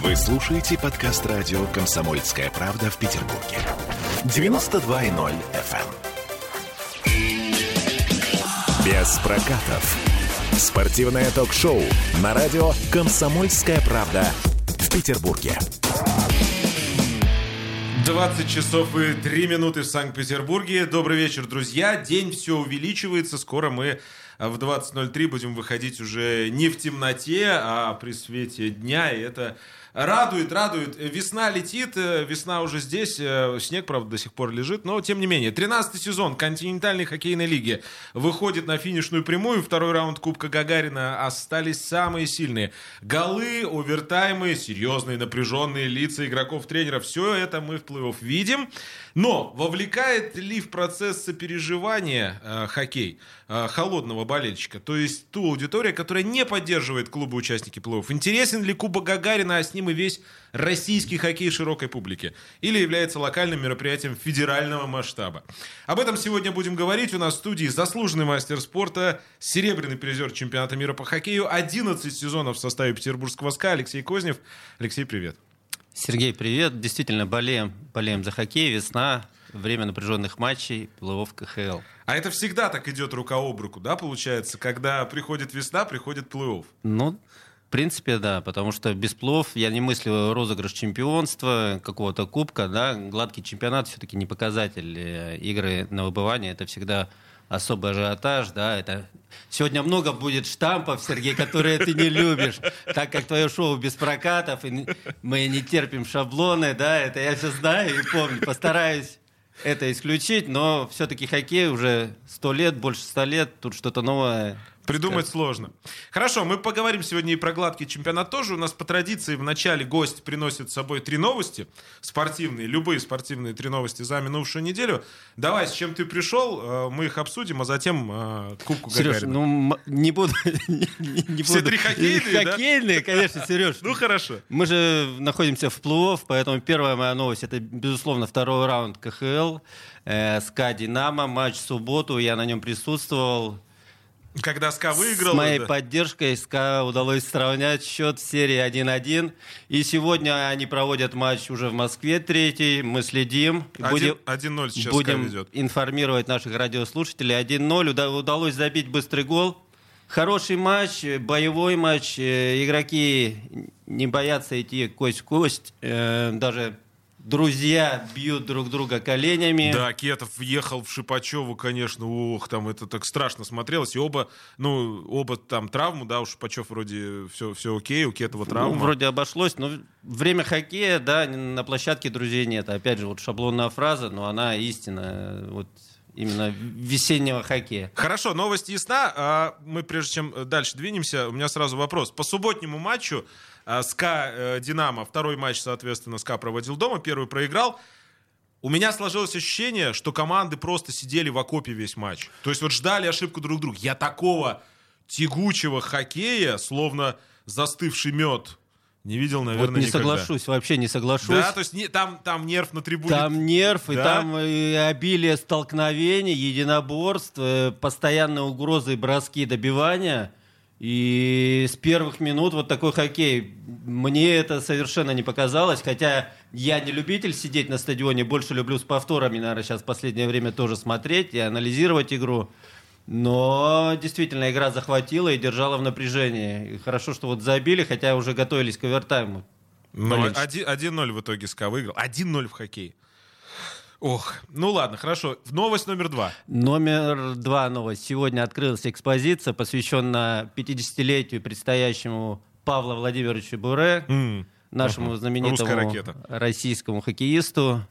Вы слушаете подкаст радио «Комсомольская правда» в Петербурге. 92.0 FM. эм. Без прокатов. Спортивное ток-шоу на радио «Комсомольская правда» в Петербурге. 20 часов и 3 минуты в Санкт-Петербурге. Добрый вечер, друзья. День все увеличивается. Скоро мы в 20.03 будем выходить уже не в темноте, а при свете дня. И это радует, радует. Весна летит, э, весна уже здесь. э, Снег, правда, до сих пор лежит. Но, тем не менее, 13 сезон континентальной хоккейной лиги выходит на финишную прямую. Второй раунд Кубка Гагарина остались самые сильные. Голы, овертаймы, серьезные напряженные лица игроков-тренеров. Все это мы в плей-офф видим. Но вовлекает ли в процесс сопереживания э, хоккей э, холодного болельщика? То есть ту аудиторию, которая не поддерживает клубы участники плей-офф. Интересен ли Кубок Гагарина, а с ним и весь российский хоккей широкой публике? Или является локальным мероприятием федерального масштаба? Об этом сегодня будем говорить. У нас в студии заслуженный мастер спорта, серебряный призер чемпионата мира по хоккею, 11 сезонов в составе петербургского СКА Алексей Кознев. Алексей, привет. Сергей, привет. Действительно, болеем, болеем за хоккей. Весна, время напряженных матчей, плей КХЛ. А это всегда так идет рука об руку, да, получается? Когда приходит весна, приходит плей-офф. Ну, в принципе, да, потому что без плов я не мыслю розыгрыш чемпионства, какого-то кубка, да, гладкий чемпионат все-таки не показатель э, игры на выбывание, это всегда особый ажиотаж, да, это сегодня много будет штампов, Сергей, которые ты не любишь, так как твое шоу без прокатов, и мы не терпим шаблоны, да, это я все знаю и помню, постараюсь это исключить, но все-таки хоккей уже сто лет, больше ста лет, тут что-то новое Придумать сложно. Хорошо, мы поговорим сегодня и про гладкий чемпионат тоже. У нас по традиции в начале гость приносит с собой три новости спортивные, любые спортивные три новости за минувшую неделю. Давай, с чем ты пришел, э, мы их обсудим, а затем э, Кубку Сереж, Гагарина. ну не буду... не- не- Все буду. три хоккейные, да? Хоккейные, конечно, Сереж. Ну хорошо. Мы же находимся в плей поэтому первая моя новость это, безусловно, второй раунд КХЛ. Э, СКА Динамо, матч в субботу, я на нем присутствовал. Когда СКА выиграл... С моей да. поддержкой СКА удалось сравнять счет в серии 1-1. И сегодня они проводят матч уже в Москве третий. Мы следим. Один- Будем- 1-0 сейчас Будем ведет. информировать наших радиослушателей. 1-0. Уда- Удалось забить быстрый гол. Хороший матч, боевой матч. Э, Игроки не боятся идти кость в кость. Э, Даже друзья бьют друг друга коленями. Да, Кетов въехал в Шипачеву, конечно, ох, там это так страшно смотрелось. И оба, ну, оба там травму, да, у Шипачев вроде все, все окей, у Кетова травма. Ну, вроде обошлось, но время хоккея, да, на площадке друзей нет. Опять же, вот шаблонная фраза, но она истина, вот именно весеннего хоккея. Хорошо, новость ясна. А Мы, прежде чем дальше двинемся, у меня сразу вопрос. По субботнему матчу СКА э, Динамо, второй матч, соответственно, СКА проводил дома, первый проиграл. У меня сложилось ощущение, что команды просто сидели в окопе весь матч. То есть вот ждали ошибку друг друга. Я такого тягучего хоккея, словно застывший мед, не видел, наверное, вот не никогда. соглашусь, вообще не соглашусь. Да, то есть не- там, там нерв на трибуне. Там нерв, и Да? там и обилие столкновений, единоборств, э, постоянные угрозы, броски, добивания. И с первых минут вот такой хоккей. Мне это совершенно не показалось, хотя я не любитель сидеть на стадионе, больше люблю с повторами, наверное, сейчас в последнее время тоже смотреть и анализировать игру. Но действительно игра захватила и держала в напряжении. И хорошо, что вот забили, хотя уже готовились к овертайму. Но Болельщики. 1-0 в итоге СКА выиграл. 1-0 в хоккей. Ох, ну ладно, хорошо. Новость номер два. Номер два новость. Сегодня открылась экспозиция, посвященная 50-летию предстоящему Павла Владимировича Буре, М, нашему ага. знаменитому российскому хоккеисту.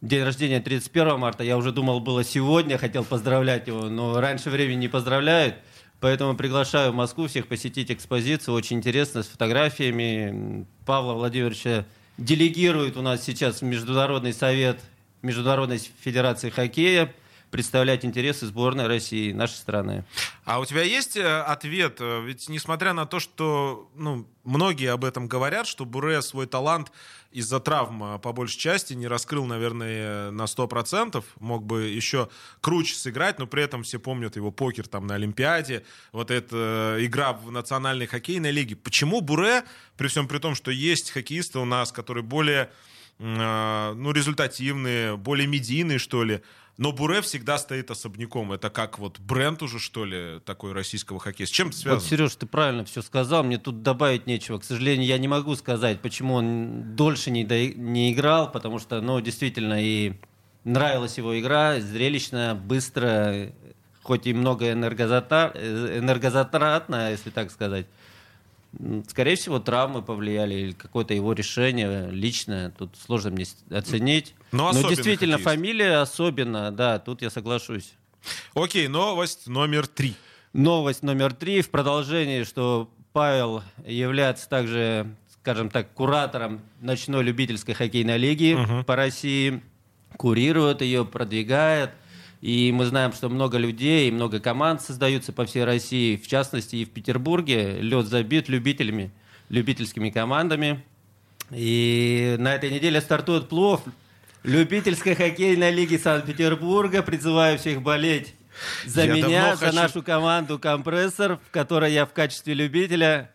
День рождения 31 марта. Я уже думал, было сегодня, хотел поздравлять его, но раньше времени не поздравляют. Поэтому приглашаю в Москву всех посетить экспозицию. Очень интересно, с фотографиями. Павла Владимировича делегирует у нас сейчас в Международный совет Международной Федерации Хоккея. представлять интересы сборной России, нашей страны. А у тебя есть э, ответ? Э, ведь несмотря на то, что ну, многие об этом говорят, что Буре свой талант из-за травм по большей части не раскрыл, наверное, на 100%. Мог бы еще круче сыграть, но при этом все помнят его покер там на Олимпиаде, вот эта э, игра в национальной хоккейной лиге. Почему Буре, при всем при том, что есть хоккеисты у нас, которые более ну, результативные, более медийные, что ли, но Буре всегда стоит особняком. Это как вот бренд уже, что ли, такой российского хоккея. С чем это связано? Вот, Сереж, ты правильно все сказал. Мне тут добавить нечего. К сожалению, я не могу сказать, почему он дольше не, до... не играл, потому что, ну, действительно, и нравилась его игра, зрелищная, быстро, хоть и много энергозатратно, энергозатратно если так сказать. Скорее всего, травмы повлияли или какое-то его решение личное. Тут сложно мне оценить. Но, Но действительно, хоккеист. фамилия особенно, да, тут я соглашусь. Окей, новость номер три. Новость номер три в продолжении, что Павел является также, скажем так, куратором ночной любительской хоккейной лиги угу. по России, курирует ее, продвигает – и мы знаем, что много людей много команд создаются по всей России, в частности и в Петербурге. Лед забит любителями, любительскими командами. И на этой неделе стартует плов любительской хоккейной лиги Санкт-Петербурга. Призываю всех болеть за я меня, за хочу... нашу команду «Компрессор», в которой я в качестве любителя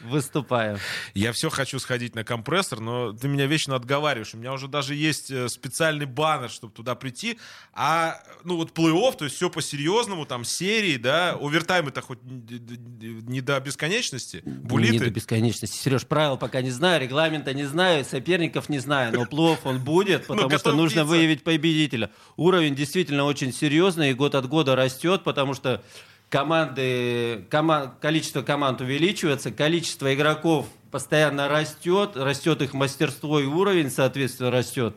выступаю. Я все хочу сходить на компрессор, но ты меня вечно отговариваешь. У меня уже даже есть э, специальный баннер, чтобы туда прийти. А, ну вот плей-офф, то есть все по-серьезному, там серии, да, овертайм это хоть не до бесконечности, булиты. Не до бесконечности. Сереж, правил пока не знаю, регламента не знаю, соперников не знаю, но плей-офф он будет, ну, потому что нужно выявить победителя. Уровень действительно очень серьезный и год от года растет, потому что команды, команд, количество команд увеличивается, количество игроков постоянно растет, растет их мастерство и уровень, соответственно, растет.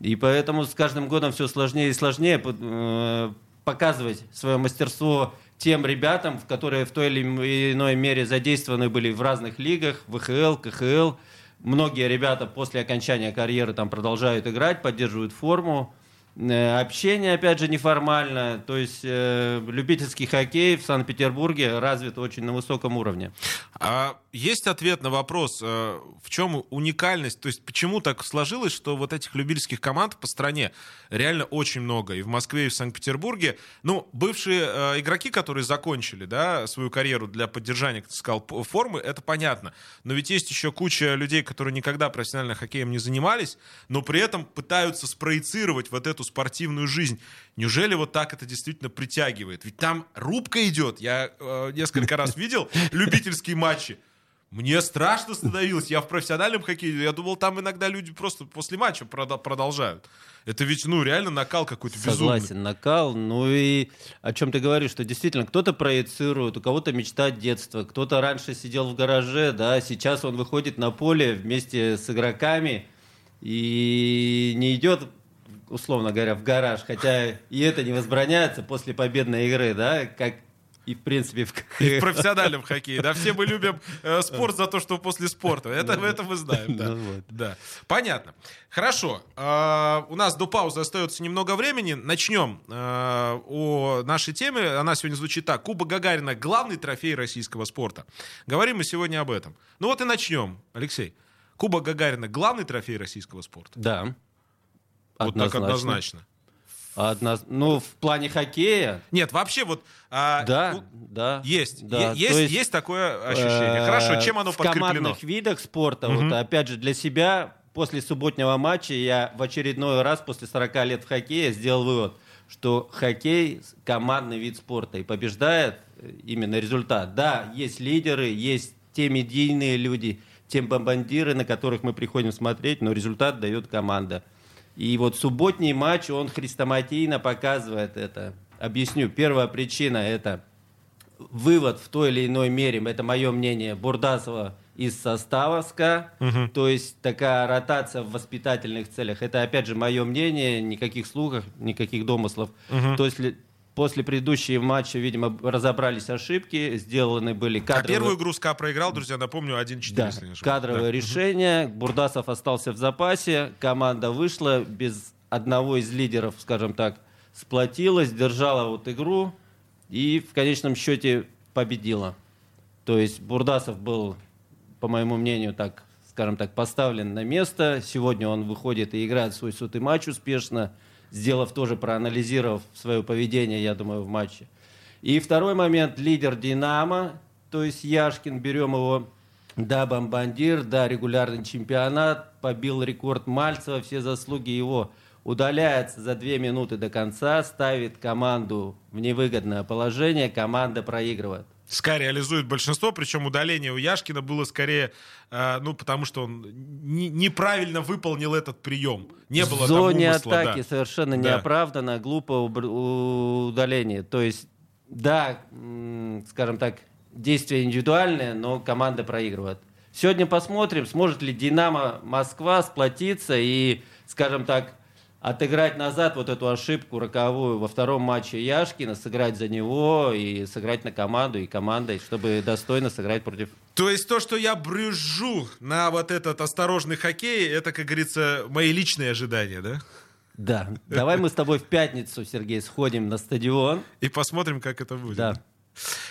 И поэтому с каждым годом все сложнее и сложнее э, показывать свое мастерство тем ребятам, которые в той или иной мере задействованы были в разных лигах, ВХЛ, КХЛ. Многие ребята после окончания карьеры там продолжают играть, поддерживают форму. Э, общение, опять же, неформальное. То есть э, любительский хоккей в Санкт-Петербурге развит очень на высоком уровне. А есть ответ на вопрос, э, в чем уникальность? То есть почему так сложилось, что вот этих любительских команд по стране реально очень много. И в Москве, и в Санкт-Петербурге. Ну, бывшие э, игроки, которые закончили да, свою карьеру для поддержания, как ты сказал, формы, это понятно. Но ведь есть еще куча людей, которые никогда профессионально хоккеем не занимались, но при этом пытаются спроецировать вот эту спортивную жизнь. Неужели вот так это действительно притягивает? Ведь там рубка идет. Я э, несколько раз видел любительские матчи. Мне страшно становилось. Я в профессиональном хоккее, я думал, там иногда люди просто после матча продолжают. Это ведь, ну, реально накал какой-то безумный. Согласен, накал. Ну и о чем ты говоришь, что действительно кто-то проецирует, у кого-то мечта детства, кто-то раньше сидел в гараже, да, сейчас он выходит на поле вместе с игроками и не идет условно говоря, в гараж, хотя и это не возбраняется после победной игры, да, как и в принципе в, и в профессиональном хоккее. Да, все мы любим э, спорт за то, что после спорта. Это, это мы знаем, да. Ну, вот. да. Понятно. Хорошо. Э, у нас до паузы остается немного времени. Начнем э, о нашей теме. Она сегодня звучит так. Куба Гагарина — главный трофей российского спорта. Говорим мы сегодня об этом. Ну вот и начнем, Алексей. Куба Гагарина — главный трофей российского спорта? Да. Вот однозначно. так однозначно. Одно... Ну, в плане хоккея. Нет, вообще вот. А, да, ну, да. Есть, да. Е- есть, есть, есть такое ощущение. Э- Хорошо, чем оно в подкреплено? В командных видах спорта, угу. вот опять же для себя после субботнего матча я в очередной раз после 40 лет в хоккее сделал вывод, что хоккей командный вид спорта и побеждает именно результат. Да, есть лидеры, есть те медийные люди, те бомбандиры, на которых мы приходим смотреть, но результат дает команда. И вот субботний матч, он хрестоматийно показывает это. Объясню. Первая причина – это вывод в той или иной мере, это мое мнение, Бурдасова из состава СКА, угу. то есть такая ротация в воспитательных целях. Это, опять же, мое мнение, никаких слухов, никаких домыслов. Угу. То есть После предыдущего матча, видимо, разобрались ошибки, сделаны были кадровые... А первую игру СКА проиграл, друзья, напомню, 1-4. Да, кадровое да. решение. Бурдасов остался в запасе, команда вышла без одного из лидеров, скажем так, сплотилась, держала вот игру и в конечном счете победила. То есть Бурдасов был, по моему мнению, так, скажем так, поставлен на место. Сегодня он выходит и играет свой сотый матч успешно, сделав тоже, проанализировав свое поведение, я думаю, в матче. И второй момент, лидер «Динамо», то есть Яшкин, берем его, да, бомбандир, да, регулярный чемпионат, побил рекорд Мальцева, все заслуги его удаляется за две минуты до конца, ставит команду в невыгодное положение, команда проигрывает. СКА реализует большинство, причем удаление у Яшкина было скорее, э, ну, потому что он не, неправильно выполнил этот прием. Не было в зоне умысла, атаки да. совершенно Да. неоправданно, глупо удаление. То есть, да, скажем так, действие индивидуальное, но команда проигрывает. Сегодня посмотрим, сможет ли Динамо Москва сплотиться и, скажем так, отыграть назад вот эту ошибку роковую во втором матче Яшкина, сыграть за него и сыграть на команду и командой, чтобы достойно сыграть против То есть то, что я брюжу на вот этот осторожный хоккей, это, как говорится, мои личные ожидания, да? Да, давай мы с тобой в пятницу, Сергей, сходим на стадион. И посмотрим, как это будет. Да.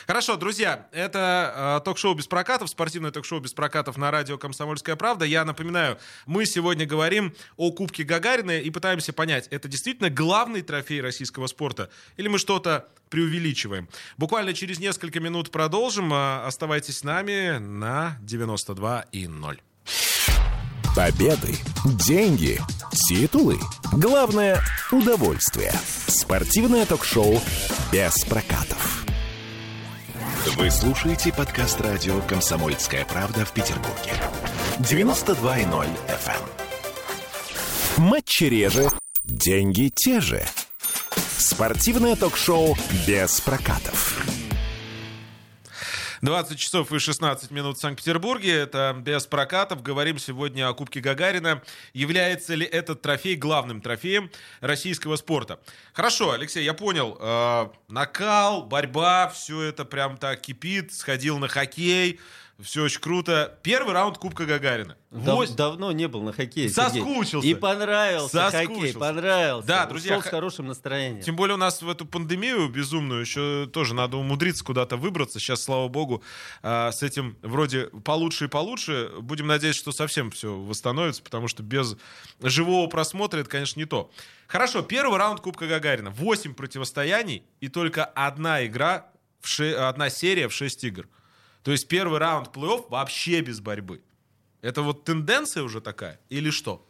Хорошо, друзья, это э, ток-шоу без прокатов, спортивное ток-шоу без прокатов на радио «Комсомольская правда». Я напоминаю, мы сегодня говорим о Кубке Гагарина и пытаемся понять, это действительно главный трофей российского спорта или мы что-то преувеличиваем. Буквально через несколько минут продолжим. Э, Оставайтесь с нами на 92 и 0. Победы, деньги, титулы. Главное – удовольствие. Спортивное ток-шоу без прокатов. Вы слушаете подкаст радио «Комсомольская правда» в Петербурге. 92.0 FM. Матчи реже, деньги те же. Спортивное ток-шоу без прокатов. 20 часов и 16 минут в Санкт-Петербурге. Это без прокатов. Говорим сегодня о Кубке Гагарина. Является ли этот трофей главным трофеем российского спорта? Хорошо, Алексей, я понял. Э, накал, борьба, все это прям так кипит. Сходил на хоккей. Все очень круто. Первый раунд Кубка Гагарина. Дав- Вось- давно не был на хоккее. Сергей. Соскучился. И понравился Соскучился. хоккей, понравился. Да, Ушел друзья, с х- хорошим настроением. Тем более у нас в эту пандемию безумную еще тоже надо умудриться куда-то выбраться. Сейчас, слава богу, а, с этим вроде получше и получше. Будем надеяться, что совсем все восстановится, потому что без живого просмотра это, конечно, не то. Хорошо, первый раунд Кубка Гагарина. Восемь противостояний и только одна игра, в ше- одна серия в 6 игр. То есть первый раунд плей-офф вообще без борьбы. Это вот тенденция уже такая или что?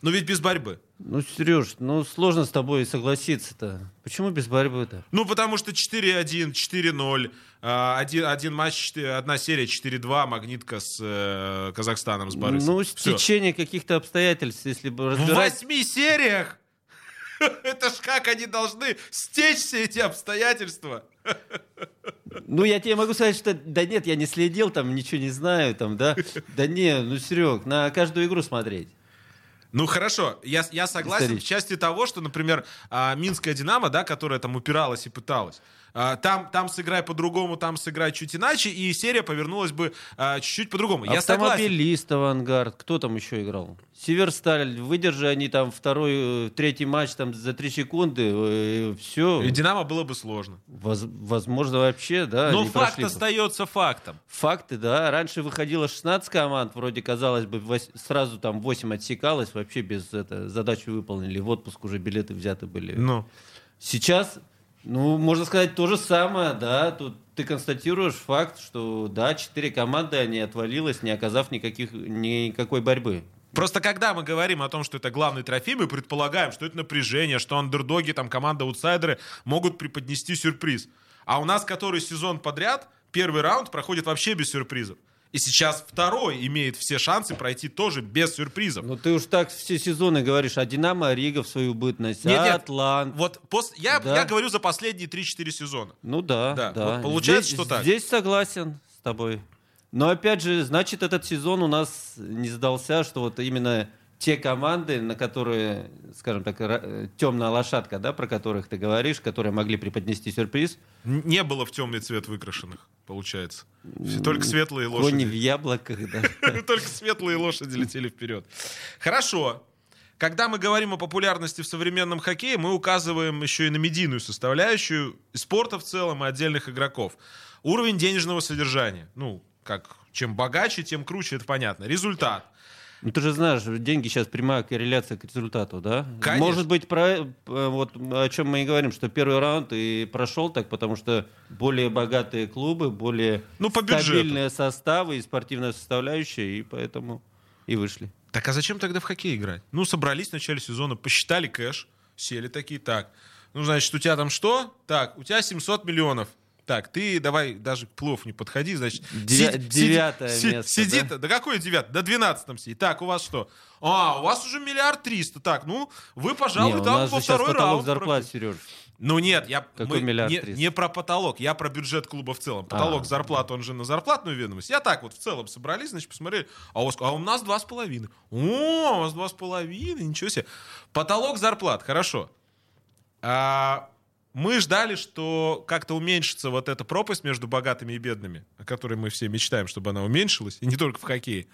Ну ведь без борьбы. Ну, Сереж, ну сложно с тобой согласиться-то. Почему без борьбы-то? Ну, потому что 4-1, 4-0, а, один, один матч, одна серия 4-2, магнитка с э, Казахстаном, с Борисом. Ну, Всё. стечение каких-то обстоятельств, если бы В разбирать... восьми сериях! Это ж как они должны стечь все эти обстоятельства. Ну, я тебе могу сказать, что да нет, я не следил, там ничего не знаю, там, да. Да не, ну, Серег, на каждую игру смотреть. Ну хорошо, я, я согласен в части того, что, например, а, Минская Динамо, да, которая там упиралась и пыталась, там, там сыграй по-другому, там сыграй чуть иначе, и серия повернулась бы а, чуть-чуть по-другому. Я согласен. Автомобилист, Авангард. Кто там еще играл? Северсталь. Выдержи они там второй, э, третий матч там за три секунды. все. И Динамо было бы сложно. возможно, вообще, да. Но факт прошли бы. остается фактом. Факты, да. Раньше выходило 16 команд, вроде казалось бы, вось- сразу там 8 отсекалось, вообще без это, задачу выполнили. В отпуск уже билеты взяты были. Ну. Сейчас, ну, можно сказать, то же самое, да. Тут ты констатируешь факт, что, да, четыре команды, они отвалилось, не оказав никаких, никакой борьбы. Просто когда мы говорим о том, что это главный трофей, мы предполагаем, что это напряжение, что андердоги, там команда-аутсайдеры могут преподнести сюрприз. А у нас который сезон подряд, первый раунд проходит вообще без сюрпризов. И сейчас второй имеет все шансы пройти тоже без сюрпризов. Ну, ты уж так все сезоны говоришь, а Динамо, Рига в свою бытность, Нет, а нет. Атлант. Вот пос- я, Да. я говорю за последние 3-4 сезона. Ну да, Да, да. вот получается, здесь, что так. Здесь согласен с тобой. Но опять же, значит, этот сезон у нас не сдался, что вот именно те команды, на которые, скажем так, темная лошадка, да, про которых ты говоришь, которые могли преподнести сюрприз, Не было в темный цвет выкрашенных, получается. Только светлые кони в лошади. яблоках, да. Только светлые лошади летели вперед. Хорошо. когда мы говорим о популярности в современном хоккее, мы указываем еще и на медийную составляющую спорта в целом и отдельных игроков. Уровень денежного содержания. Ну, как чем богаче, тем круче, это понятно. Результат. Ну, ты же знаешь, деньги сейчас прямая корреляция к результату, да? Конечно. Может быть, про, э, вот о чем мы и говорим, что первый раунд и прошел так, потому что более богатые клубы, более Ну, по бюджету. стабильные составы и спортивная составляющая, и поэтому и вышли. Так а зачем тогда в хоккей играть? Ну, собрались в начале сезона, посчитали кэш, сели такие, так. Ну, значит, у тебя там что? Так, у тебя 700 миллионов. Так, ты давай даже к плов не подходи, значит... Девя- сиди- девятое сиди- место, Сиди, да? да? какое девятое? До 12 сиди. Так, у вас что? А, у вас уже миллиард триста. Так, ну, вы, пожалуй, Не, у там нас во второй раунд. зарплат, Сереж. Ну нет, я Какой мы миллиард не, не про потолок, я про бюджет клуба в целом. Потолок А. зарплат, он же на зарплатную ведомость. Я так вот в целом собрались, значит, посмотрели, а у, вас, а у нас два с половиной. О, у вас два с половиной, ничего себе. Потолок зарплат, хорошо. А, мы ждали, что как-то уменьшится вот эта пропасть между богатыми и бедными, о которой мы все мечтаем, чтобы она уменьшилась, и не только в хоккее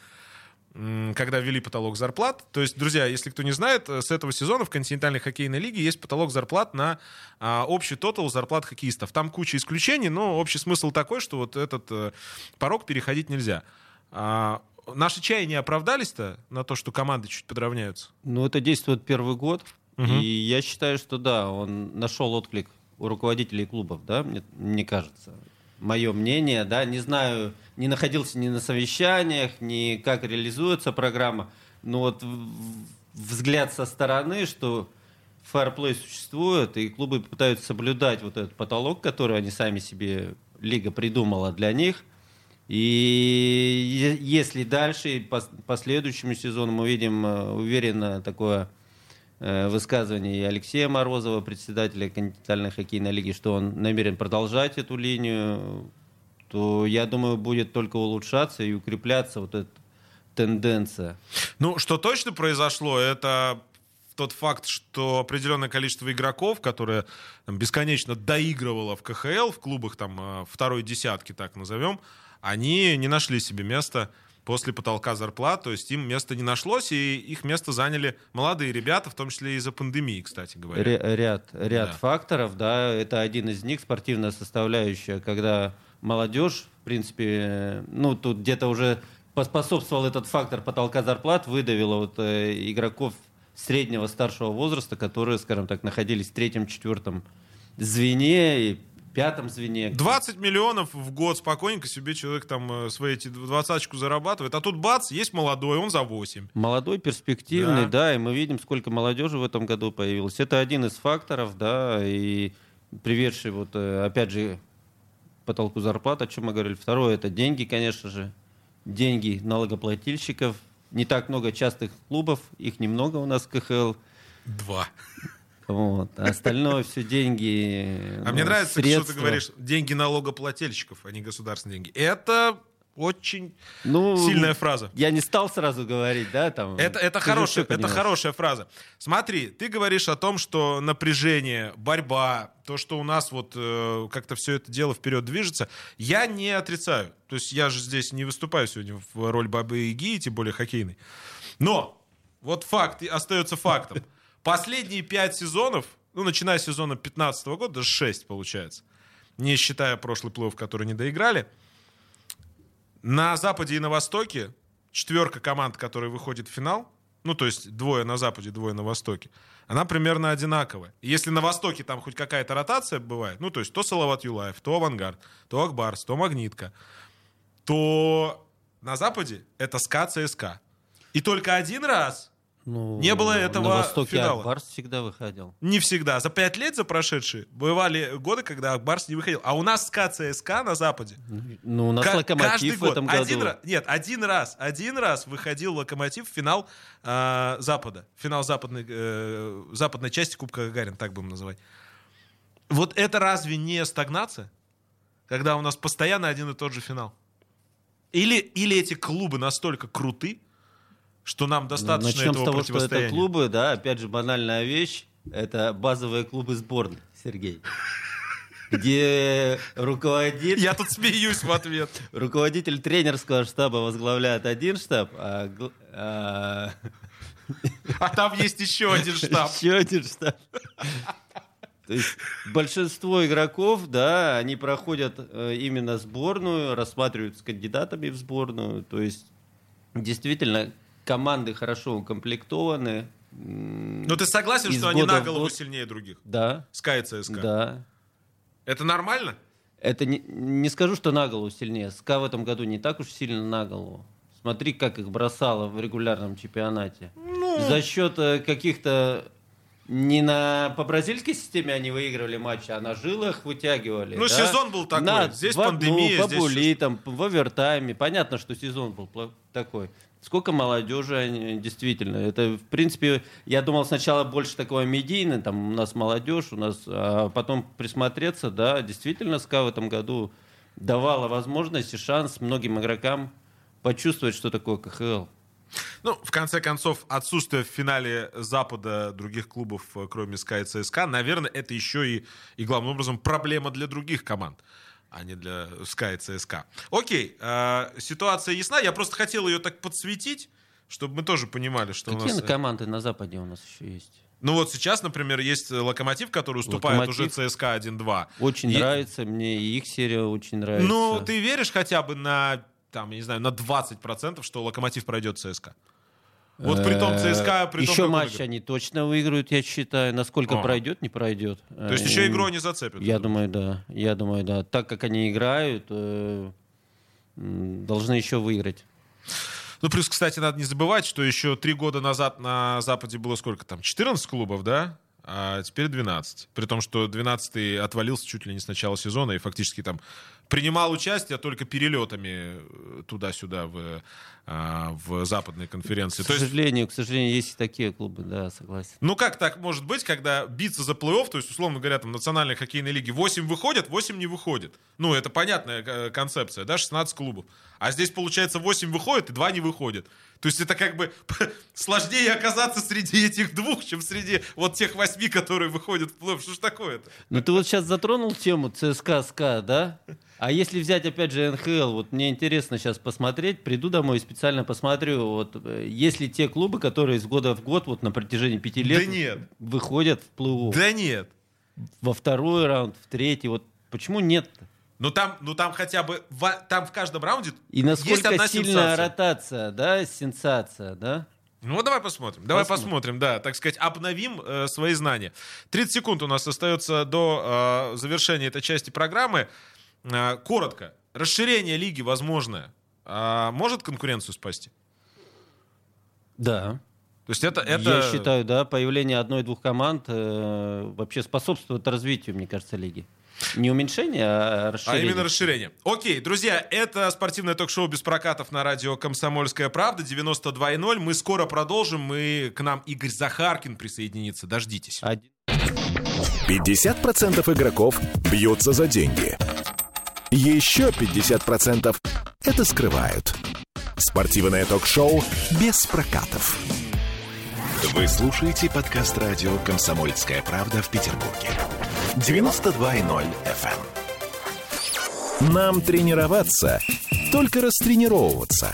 когда ввели потолок зарплат. То есть, друзья, если кто не знает, с этого сезона в континентальной хоккейной лиге есть потолок зарплат на а, общий тотал зарплат хоккеистов. Там куча исключений, но общий смысл такой, что вот этот э, порог переходить нельзя. А, наши чаи не оправдались-то на то, что команды чуть подравняются? Ну, это действует первый год. Мгм. И я считаю, что да, он нашел отклик у руководителей клубов, да, мне, мне кажется. Мое мнение, да, не знаю, не находился ни на совещаниях, ни как реализуется программа, но вот взгляд со стороны, что фэрплей существует, и клубы пытаются соблюдать вот этот потолок, который они сами себе, лига придумала для них. И если дальше, по, по следующему сезону мы видим э, уверенно такое э, высказывание и Алексея Морозова, председателя континентальной хоккейной лиги, что он намерен продолжать эту линию, то, я думаю, будет только улучшаться и укрепляться вот эта тенденция. Ну, что точно произошло, это тот факт, что определенное количество игроков, которое там, бесконечно доигрывало в КХЛ, в клубах там э, второй десятки, так назовем, они не нашли себе места после потолка зарплат, то есть им места не нашлось, и их место заняли молодые ребята, в том числе из-за пандемии, кстати говоря. Ря- ряд ряд Да. факторов, да, это один из них, спортивная составляющая, когда молодежь, в принципе, э, ну, тут где-то уже поспособствовал этот фактор потолка зарплат, выдавила вот э, игроков среднего старшего возраста, которые, скажем так, находились в третьем, четвертом звене и пятом звене. 20 миллионов в год спокойненько себе человек там э, свои эти двадцаточку зарабатывает, а тут бац, есть молодой, он за 8. Молодой, перспективный, Да. да. и мы видим, сколько молодежи в этом году появилось. Это один из факторов, да, и приведший вот, э, опять же, потолку зарплат, о чем мы говорили. Второе, это деньги, конечно же, деньги налогоплательщиков. Не так много частых клубов, их немного у нас в КХЛ. Два. Вот. А остальное все деньги. А ну, мне нравится, что ты говоришь, деньги налогоплательщиков, а не государственные деньги. Это очень Ну, сильная фраза. Я не стал сразу говорить, да, там. Это, это, хорошая, это хорошая фраза. Смотри, ты говоришь о том, что напряжение, борьба, то, что у нас вот э, как-то все это дело вперед движется, я не отрицаю. То есть я же здесь не выступаю сегодня в роль бабы Яги, тем более хоккейной. Но вот факт остается фактом. Последние пять сезонов, ну, начиная с сезона 15 года, даже 6 получается, не считая прошлый плей который не доиграли, на Западе и на Востоке четверка команд, которые выходит в финал, ну, то есть двое на Западе, двое на Востоке, она примерно одинаковая. Если на Востоке там хоть какая-то ротация бывает, ну, то есть то Салават Юлаев, то Авангард, то Ак Барс, то Магнитка, то на Западе это СКА, ЦСКА. И только один раз, Ну, Не было этого На Востоке финала. Ак Барс всегда выходил. не всегда, за пять лет за прошедшие, бывали годы, когда Ак Барс не выходил. А у нас СКА, ЦСКА на Западе Ну, у нас Ка- Локомотив каждый в этом Один году. раз, нет, один раз, один раз выходил Локомотив в финал э, Запада, финал западной, э, западной части Кубка Гагарин, так будем называть. Вот это разве не стагнация, когда у нас постоянно один и тот же финал? Или, или эти клубы настолько круты, что нам достаточно Начнем этого с того, что это клубы, да, опять же, банальная вещь. Это базовые клубы сборной, Сергей. где руководитель... Я тут смеюсь в ответ. Руководитель тренерского штаба возглавляет один штаб, а, а... а там есть еще один штаб. Еще один штаб. То есть большинство игроков, да, они проходят э, именно сборную, рассматриваются кандидатами в сборную. То есть действительно команды хорошо укомплектованы. Но ты согласен, что они на голову сильнее других? Да. Sky CSKA? Да. Это нормально? Это не, не скажу, что на голову сильнее. СКА в этом году не так уж сильно на голову. Смотри, как их бросало в регулярном чемпионате. Ну... За счет э, каких-то не на по бразильской системе они выигрывали матчи, а на жилах вытягивали. Ну, да? сезон был такой. На, здесь в, пандемия, ну, по здесь... там, в овертайме. Понятно, что сезон был такой. Сколько молодежи они, действительно. Это, в принципе, я думал сначала больше такого медийного, там у нас молодежь, у нас, а потом присмотреться, да, действительно, СКА в этом году давала возможность и шанс многим игрокам почувствовать, что такое КХЛ. Ну, в конце концов, отсутствие в финале Запада других клубов, э, кроме СКА и ЦСКА, наверное, это еще и, и главным образом проблема для других команд а не для СКА и ЦСКА. Окей, э, ситуация ясна. Я просто хотел ее так подсветить, чтобы мы тоже понимали, что Какие у нас... команды на Западе у нас еще есть? Ну вот сейчас, например, есть Локомотив, который уступает Локомотив. уже ЦСКА 1-2. Очень и... нравится, мне и их серия очень нравится. Ну, ты веришь хотя бы на там, я не знаю, на 20%, что Локомотив пройдет ЦСКА. Вот при том э, ЦСКА... При еще том, матч они точно выиграют, я считаю. Насколько пройдет, не пройдет. То есть еще игру не зацепят? Я думаю, да. Я думаю, да. Так как они играют, э, должны еще выиграть. Ну, плюс, кстати, надо не забывать, что еще три года назад на Западе было сколько там? 14 клубов, да? А теперь 12. При том, что 12 отвалился чуть ли не с начала сезона и фактически там принимал участие только перелетами э, туда-сюда в, а, в западной конференции. К сожалению, есть, к сожалению, есть и такие клубы, да, согласен. Ну как так может быть, когда биться за плей-офф, то есть, условно говоря, там национальной хоккейной лиги 8 выходят, 8 не выходят. Ну, это понятная э, концепция, да, 16 клубов. А здесь, получается, 8 выходят и 2 не выходят. То есть это как бы сложнее оказаться среди этих двух, чем среди вот тех восьми, которые выходят в плей-офф. Что ж такое-то? Ну ты вот сейчас затронул тему ЦСКА, СКА, да? А если взять, опять же, НХЛ, вот мне интересно сейчас посмотреть, приду домой и специально посмотрю, вот э, есть ли те клубы, которые с года в год, вот на протяжении пяти лет да нет. выходят в плыву. Да нет. Во второй раунд, в третий, вот почему нет -то? Ну там, ну там хотя бы в, там в каждом раунде и насколько есть одна сильная сенсация. ротация, да, сенсация, да? Ну, давай посмотрим. Давай посмотрим, посмотрим да, так сказать, обновим э, свои знания. 30 секунд у нас остается до э, завершения этой части программы. Э, коротко. Расширение лиги возможное. Э, может конкуренцию спасти? Да. То есть это, это... Я считаю, да, появление одной-двух команд э, вообще способствует развитию, мне кажется, лиги. Не уменьшение, а расширение. А именно расширение. Окей, друзья, это спортивное ток-шоу без прокатов на радио «Комсомольская правда» 92.0. Мы скоро продолжим. Мы, к нам Игорь Захаркин присоединится. Дождитесь. 50% игроков бьются за деньги. Еще 50% это скрывают. Спортивное ток-шоу без прокатов. Вы слушаете подкаст радио «Комсомольская правда» в Петербурге. 92.0 FM. Эм. Нам тренироваться, только растренировываться.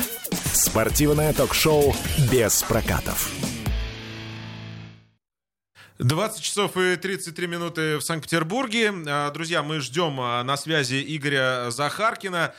Спортивное ток-шоу без прокатов. 20 часов и 33 минуты в Санкт-Петербурге. А, друзья, мы ждем а, на связи Игоря Захаркина,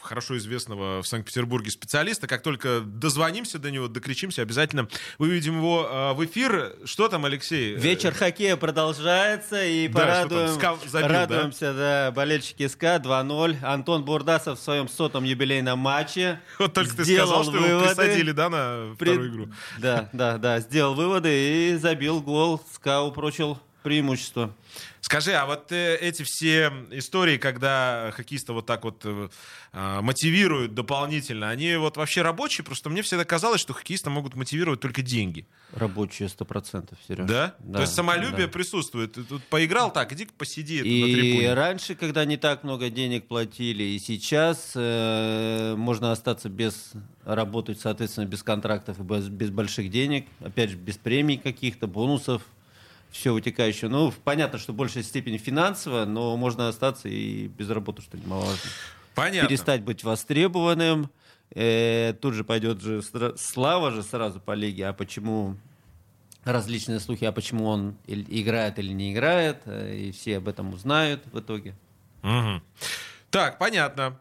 хорошо известного в Санкт-Петербурге специалиста. Как только дозвонимся до него, докричимся, обязательно выведем его в эфир. Что там, Алексей? Вечер хоккея продолжается, и да, порадуем, забил, радуемся, да? да, болельщики СКА 2-0. Антон Бурдасов в своем сотом юбилейном матче Вот только ты сказал, что выводы. его присадили, да, на вторую При... игру? Да, да, да, сделал выводы и забил гол СКА упрочил преимущество. Скажи, а вот э, эти все истории, когда хоккеиста вот так вот э, а, мотивируют дополнительно, они вот вообще рабочие? Просто мне всегда казалось, что хоккеиста могут мотивировать только деньги. Рабочие, сто процентов, Сереж. Да? да? То есть самолюбие да. присутствует. Ты тут поиграл так, иди посиди и на трибуне. раньше, когда не так много денег платили, и сейчас э, можно остаться без работать, соответственно, без контрактов и без, без больших денег, опять же, без премий каких-то, бонусов, все вытекающее. Ну, понятно, что в большей степени финансово, но можно остаться и без работы, что немаловажно. Понятно. Перестать быть востребованным. Э, тут же пойдет же слава же сразу по лиге. А почему различные слухи, а почему он играет или не играет, э, и все об этом узнают в итоге. Угу. Так, понятно.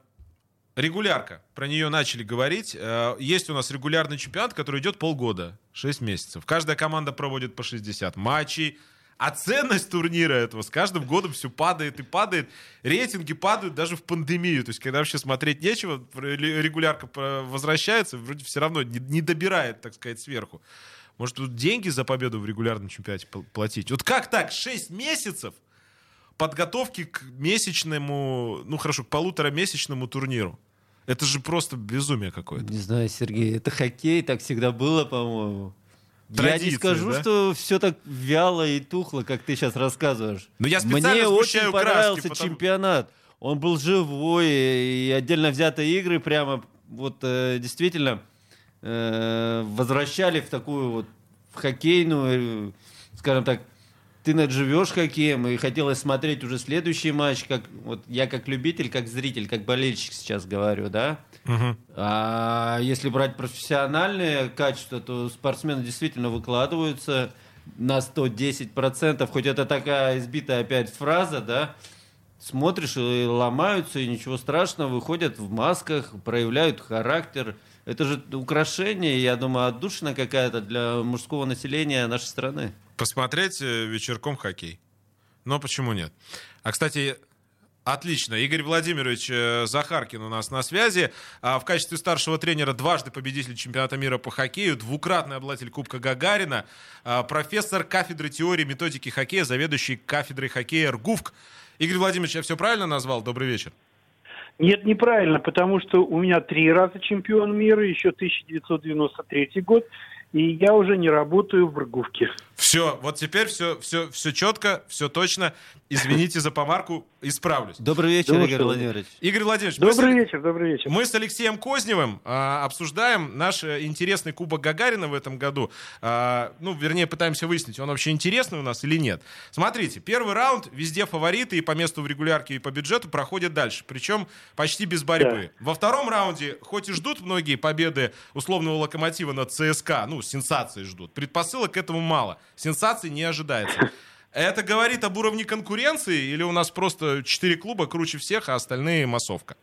Регулярка. Про нее начали говорить. Э, есть у нас регулярный чемпионат, который идет полгода, 6 месяцев. Каждая команда проводит по 60 матчей. А ценность турнира этого с каждым годом все падает и падает. Рейтинги падают даже в пандемию. То есть, когда вообще смотреть нечего, регулярка возвращается, вроде все равно не добирает, так сказать, сверху. Может, тут деньги за победу в регулярном чемпионате платить? Вот как так? 6 месяцев подготовки к месячному, ну хорошо, к полуторамесячному турниру. Это же просто безумие какое-то. Не знаю, Сергей, это хоккей, так всегда было, по-моему. я не скажу, да? что все так вяло и тухло, как ты сейчас рассказываешь. Но я Мне очень понравился краски, потому... чемпионат. Он был живой, и отдельно взятые игры прямо вот э, действительно э, возвращали в такую вот в хоккейную, э, скажем так, ты живешь хоккеем, и хотелось смотреть уже следующий матч, как вот я как любитель, как зритель, как болельщик сейчас говорю, да. Угу. А если брать профессиональные качества, то спортсмены действительно выкладываются на 110%, хоть это такая избитая опять фраза, да, смотришь и ломаются, и ничего страшного, выходят в масках, проявляют характер. Это же украшение, я думаю, отдушина какая-то для мужского населения нашей страны посмотреть э, вечерком хоккей. Но почему нет? А, кстати, Отлично. Игорь Владимирович э, Захаркин у нас на связи. А, в качестве старшего тренера дважды победитель чемпионата мира по хоккею, двукратный обладатель Кубка Гагарина, а, профессор кафедры теории методики хоккея, заведующий кафедрой хоккея РГУФК. Игорь Владимирович, я все правильно назвал? Добрый вечер. Нет, неправильно, потому что у меня три раза чемпион мира, еще 1993 год, и я уже не работаю в Брыговке. Все, вот теперь все, все, все четко, все точно. Извините за помарку, исправлюсь. Добрый вечер, Думаю, Игорь Владимирович. Игорь Владимирович. Добрый вечер, добрый вечер. Мы с Алексеем Козневым а, обсуждаем наш э, интересный Кубок Гагарина в этом году. А, ну, вернее, пытаемся выяснить, он вообще интересный у нас или нет. Смотрите, первый раунд, везде фавориты и по месту в регулярке, и по бюджету проходят дальше. Причем почти без борьбы. Да. Во втором раунде, хоть и ждут многие победы условного локомотива над ЦСКА, ну, сенсации ждут. Предпосылок к этому мало. Сенсаций не ожидается. Это говорит об уровне конкуренции или у нас просто четыре клуба круче всех, а остальные массовка?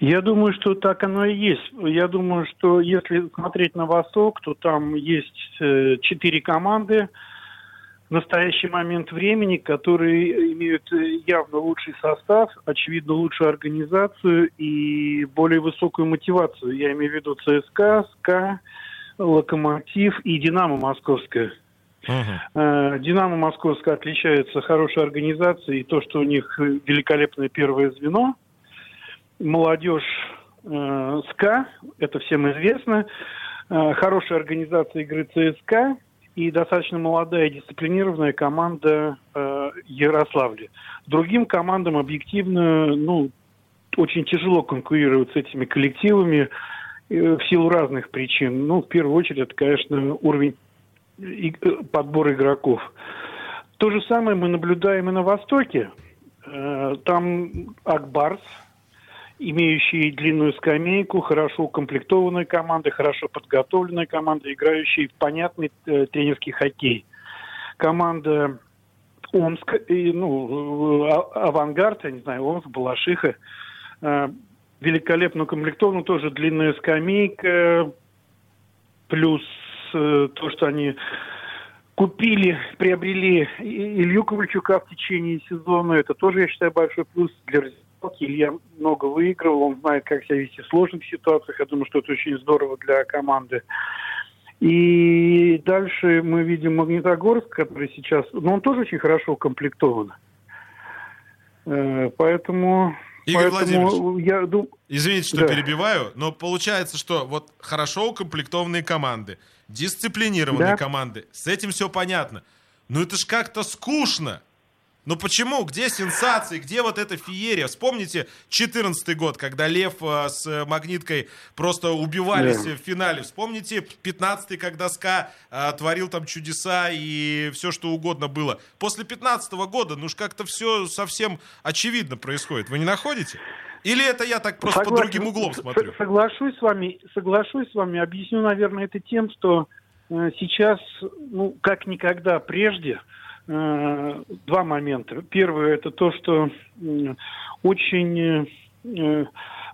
Я думаю, что так оно и есть. Я думаю, что если смотреть на Восток, то там есть э, четыре команды в настоящий момент времени, которые имеют э, явно лучший состав, очевидно лучшую организацию и более высокую мотивацию. Я имею в виду ЦСКА, СКА, Локомотив и Динамо Московская. Uh-huh. Динамо Московская отличается хорошей организацией, и то, что у них великолепное первое звено. Молодежь э, СКА, это всем известно. Э, хорошая организация игры ЦСКА и достаточно молодая дисциплинированная команда э, Ярославля. Другим командам объективно, ну, очень тяжело конкурировать с этими коллективами. Э, в силу разных причин. Ну, в первую очередь, это, конечно, уровень э, подбора игроков. То же самое мы наблюдаем и на Востоке. Э, там Акбарс, имеющий длинную скамейку, хорошо укомплектованная команда, хорошо подготовленная команда, играющая в понятный тренерский хоккей. Команда Омск, ну, а, Авангард, я не знаю, Омск, Балашиха, великолепно укомплектован, тоже длинная скамейка, плюс э, то, что они купили, приобрели Илью Ковальчука в течение сезона, это тоже, я считаю, большой плюс для раздевалки. Илья много выигрывал, он знает, как себя вести в сложных ситуациях, я думаю, что это очень здорово для команды. И дальше мы видим Магнитогорск, который сейчас, ну, он тоже очень хорошо укомплектован. Э, поэтому Игорь Поэтому Владимирович, я дум... извините, что да. перебиваю, но получается, что вот хорошо укомплектованные команды, дисциплинированные да. команды, с этим все понятно. Но это ж как-то скучно. Ну почему? Где сенсации? Где вот эта феерия? Вспомните 14 год, когда Лев э, с Магниткой просто убивались Да. в финале. Вспомните 15 когда СКА э, творил там чудеса и все что угодно было. После 15 года, ну уж как-то все совсем очевидно происходит. Вы не находите? Или это я так просто под Согласен. другим углом смотрю? Соглашусь с вами, соглашусь с вами. Объясню, наверное, это тем, что э, сейчас, ну, как никогда прежде, э, два момента. Первое это то, что очень э, э,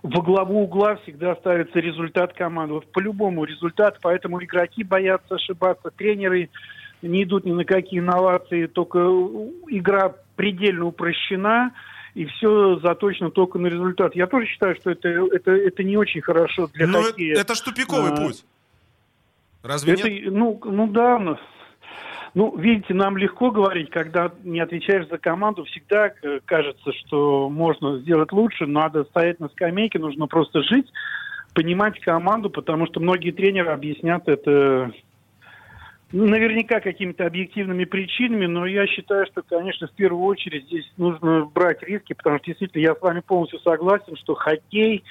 во главу угла всегда ставится результат команды. Вот по-любому результат, поэтому игроки боятся ошибаться, тренеры не идут ни на какие инновации, только игра предельно упрощена, и все заточено только на результат. Я тоже считаю, что это, это, это не очень хорошо для Ну, хоккея. это ж тупиковый А, путь. Разве Это, нет? ну, ну да, ну, видите, нам легко говорить, когда не отвечаешь за команду, всегда э, кажется, что можно сделать лучше, надо стоять на скамейке, нужно просто жить, понимать команду, потому что многие тренеры объяснят это ну, наверняка какими-то объективными причинами, но я считаю, что, конечно, в первую очередь здесь нужно брать риски, потому что действительно я с вами полностью согласен, что хоккей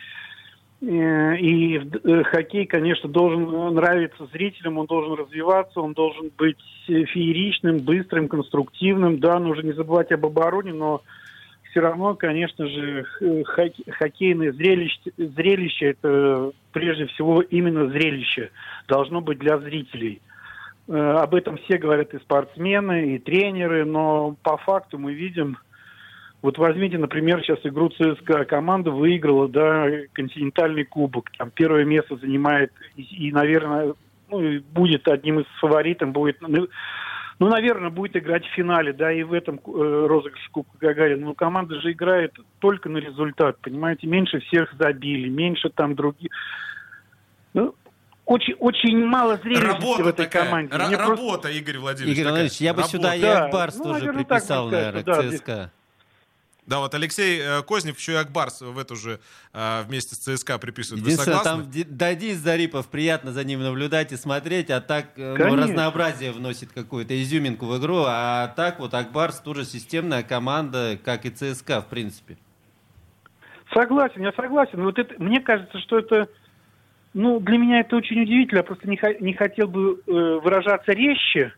и э, хоккей, конечно, должен нравиться зрителям, он должен развиваться, он должен быть э, фееричным, быстрым, конструктивным. Да, нужно не забывать об обороне, но все равно, конечно же, хоккейное зрелище, зрелище это прежде всего именно зрелище должно быть для зрителей. Э, Об этом все говорят и спортсмены, и тренеры, но по факту мы видим, вот возьмите, например, сейчас игру ЦСКА. Команда выиграла, да, континентальный кубок. Там первое место занимает и, и, наверное, ну, и будет одним из фаворитов, будет, ну, ну, наверное, будет играть в финале, да, и в этом э, розыгрыше Кубка Гагарина. Но команда же играет только на результат, понимаете, меньше всех забили, меньше там других. Ну, очень, очень мало зрелищности Работа в этой такая. команде. Ра- Мне просто- работа, Игорь Владимирович. Игорь такая. Владимирович, я бы Работа. сюда и Да, Акбарс ну, тоже наверное, приписал, наверное, сказать, к да, ЦСКА. Да, вот Алексей э, Кознев, еще и Акбарс в эту же э, вместе с ЦСКА приписывает. Вы Единственное, согласны? там Ди- да, Денис Зарипов, приятно за ним наблюдать и смотреть, а так э, ну, разнообразие вносит какую-то изюминку в игру, а так вот Акбарс тоже системная команда, как и ЦСКА, в принципе. Согласен, я согласен. Вот это, мне кажется, что это, ну, для меня это очень удивительно. Я просто не, не хотел бы э, выражаться резче,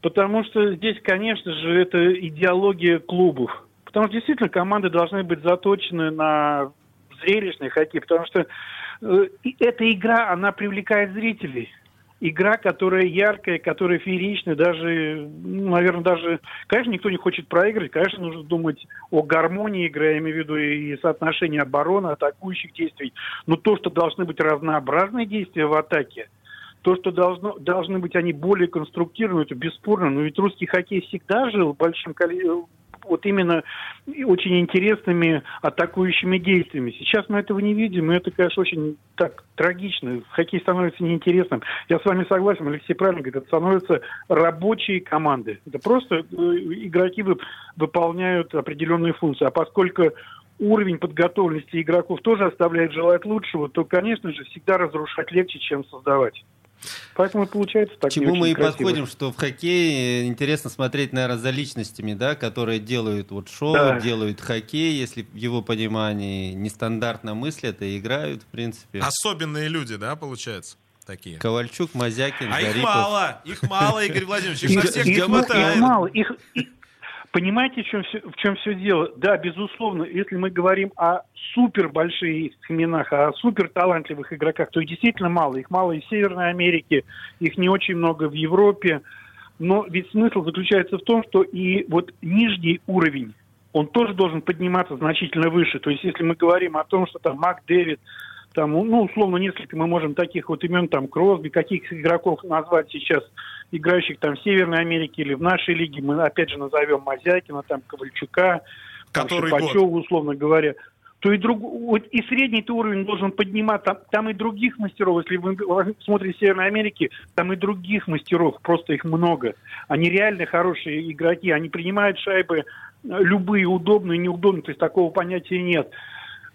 потому что здесь, конечно же, это идеология клубов. Потому что действительно команды должны быть заточены на зрелищный хоккей, потому что э, эта игра, она привлекает зрителей. Игра, которая яркая, которая фееричная, даже, ну, наверное, даже, конечно, никто не хочет проиграть, конечно, нужно думать о гармонии игры, я имею в виду и соотношении обороны, атакующих действий, но то, что должны быть разнообразные действия в атаке, то, что должно, должны быть они более конструктивны, это бесспорно, но ведь русский хоккей всегда жил большим количеством, вот именно очень интересными атакующими действиями. Сейчас мы этого не видим, и это, конечно, очень так трагично. Хоккей становится неинтересным. Я с вами согласен, Алексей правильно говорит, это становятся рабочие команды. Это просто э, игроки вып- выполняют определенные функции. А поскольку уровень подготовленности игроков тоже оставляет желать лучшего, то, конечно же, всегда разрушать легче, чем создавать. Поэтому получается так чему мы и красиво. подходим, что в хоккее интересно смотреть, наверное, за личностями, да, которые делают вот шоу, Да. делают хоккей, если в его понимании нестандартно мыслят и играют, в принципе. Особенные люди, да, получается? Такие. Ковальчук, Мазякин, А их Зарипов. мало, их мало, Игорь Владимирович, их Их, на всех их не ма- их хватает. мало. Их, их- понимаете, в чем, все, в чем все дело? Да, безусловно, если мы говорим о супер больших именах, о супер талантливых игроках, то их действительно мало. Их мало и в Северной Америке, их не очень много в Европе. Но ведь смысл заключается в том, что и вот нижний уровень, он тоже должен подниматься значительно выше. То есть если мы говорим о том, что там Мак Дэвид, там, ну, условно, несколько мы можем таких вот имен, там, Кросби, каких игроков назвать сейчас, играющих там в Северной Америке или в нашей лиге, мы опять же назовем Мазякина, там, Ковальчука, там, Который Шипачева, условно говоря, то и, друг, вот и средний уровень должен подниматься. Там, там и других мастеров, если вы смотрите Северной Америке, там и других мастеров, просто их много. Они реально хорошие игроки, они принимают шайбы э, любые, удобные, неудобные, то есть такого понятия нет.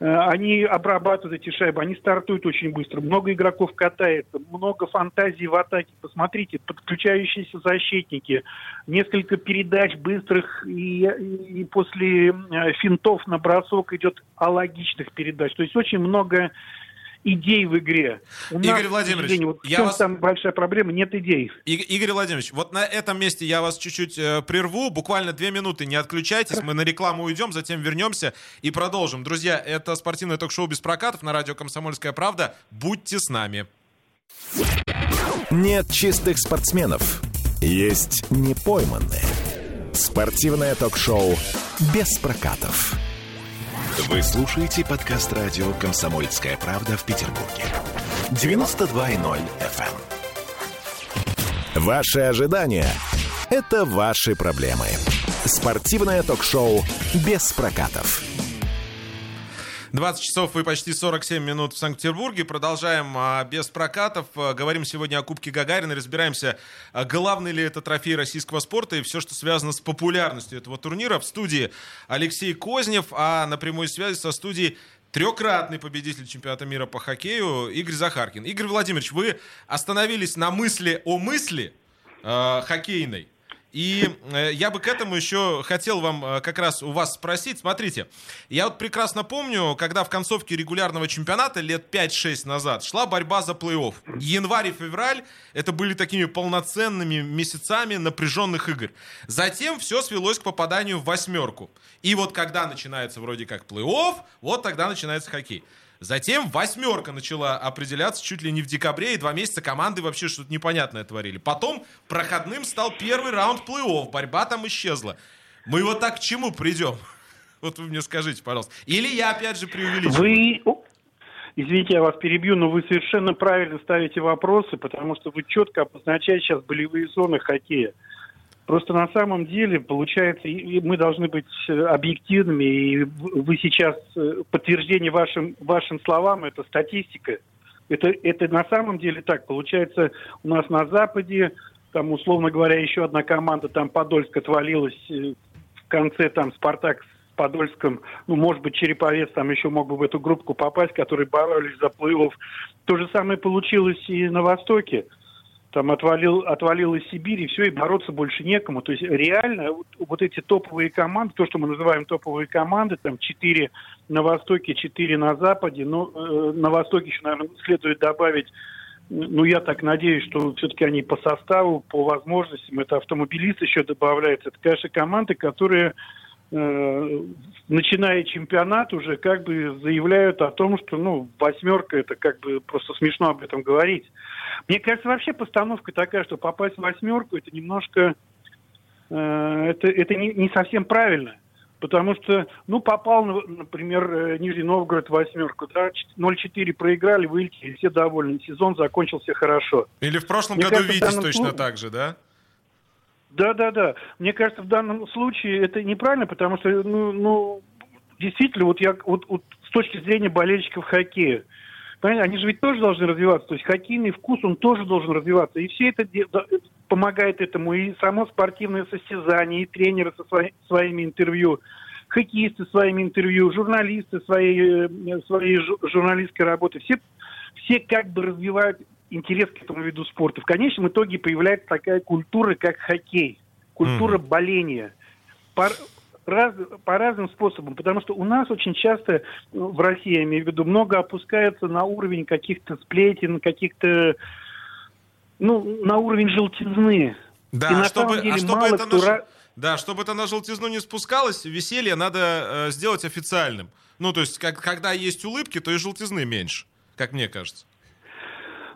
Э, они обрабатывают эти шайбы, они стартуют очень быстро, много игроков катается, много фантазий в атаке. Посмотрите, подключающиеся защитники, несколько передач быстрых, и, и после э, финтов на бросок идет алогичных передач. То есть очень много идей в игре. У Игорь нас, Владимирович, вот я в вас... там большая проблема, нет идей. И, Игорь Владимирович, вот на этом месте я вас чуть-чуть э, прерву, буквально две минуты, не отключайтесь, мы на рекламу уйдем, затем вернемся и продолжим. Друзья, это спортивное ток-шоу «Без прокатов» на радио «Комсомольская правда». Будьте с нами. Нет чистых спортсменов, есть непойманные. Спортивное ток-шоу «Без прокатов». Вы слушаете подкаст радио «Комсомольская правда» в Петербурге. 92.0 FM. Эм. Ваши ожидания – это ваши проблемы. Спортивное ток-шоу «Без прокатов». 20 часов и почти 47 минут в Санкт-Петербурге. Продолжаем а, без прокатов. А, говорим сегодня о Кубке Гагарина. Разбираемся, а, главный ли это трофей российского спорта и все, что связано с популярностью этого турнира. В студии Алексей Кознев, а на прямой связи со студией трехкратный победитель чемпионата мира по хоккею Игорь Захаркин. Игорь Владимирович, вы остановились на мысли о мысли э, хоккейной. И э, я бы к этому еще хотел вам э, как раз у вас спросить. Смотрите, я вот прекрасно помню, когда в концовке регулярного чемпионата лет 5-6 назад шла борьба за плей-офф. Январь и февраль это были такими полноценными месяцами напряженных игр. Затем все свелось к попаданию в восьмерку. И вот когда начинается вроде как плей-офф, вот тогда начинается хоккей. Затем восьмерка начала определяться чуть ли не в декабре, и два месяца команды вообще что-то непонятное творили. Потом проходным стал первый раунд плей-офф, борьба там исчезла. Мы вот так к чему придем? Вот вы мне скажите, пожалуйста. Или я опять же преувеличиваю? Вы, Извините, я вас перебью, но вы совершенно правильно ставите вопросы, потому что вы четко обозначаете сейчас болевые зоны хоккея. Просто на самом деле, получается, мы должны быть э, объективными, и вы сейчас э, подтверждение вашим, вашим словам, это статистика. Это, это на самом деле так. Получается, у нас на Западе, там, условно говоря, еще одна команда, там, Подольск отвалилась э, в конце, там, Спартак с Подольском, ну, может быть, Череповец там еще мог бы в эту группу попасть, которые боролись за плей-офф. То же самое получилось и на Востоке там отвалил, отвалил из Сибири, все, и бороться больше некому. То есть реально вот, вот эти топовые команды, то, что мы называем топовые команды, там четыре на Востоке, четыре на Западе, но э, на Востоке еще, наверное, следует добавить ну, я так надеюсь, что все-таки они по составу, по возможностям, это автомобилист еще добавляется. Это, конечно, команды, которые начиная чемпионат, уже как бы заявляют о том, что, ну, восьмерка, это как бы просто смешно об этом говорить. Мне кажется, вообще постановка такая, что попасть в восьмерку, это немножко, э, это, это не, не совсем правильно. Потому что, ну, попал, например, э, Нижний Новгород в восьмерку, да, 0-4 проиграли, вылетели, все довольны, сезон закончился хорошо. Или в прошлом Мне году кажется, Витязь точно случае... так же, да? Да, да, да. Мне кажется, в данном случае это неправильно, потому что, ну, ну действительно, вот я вот, вот с точки зрения болельщиков хоккея, понимаете, они же ведь тоже должны развиваться. То есть хоккейный вкус, он тоже должен развиваться. И все это помогает этому. И само спортивное состязание, и тренеры со свои, своими интервью, хоккеисты своими интервью, журналисты своей, э, своей журналистской работы. Все, все как бы развивают интерес к этому виду спорта. В конечном итоге появляется такая культура, как хоккей, культура mm. боления. По, раз, по разным способам, потому что у нас очень часто ну, в России, я имею в виду, много опускается на уровень каких-то сплетен, каких-то, ну, на уровень желтизны. Да, И на чтобы, деле, а чтобы это кто... на... Да, чтобы это на желтизну не спускалось, веселье надо э, сделать официальным. Ну, то есть, как, когда есть улыбки, то и желтизны меньше, как мне кажется.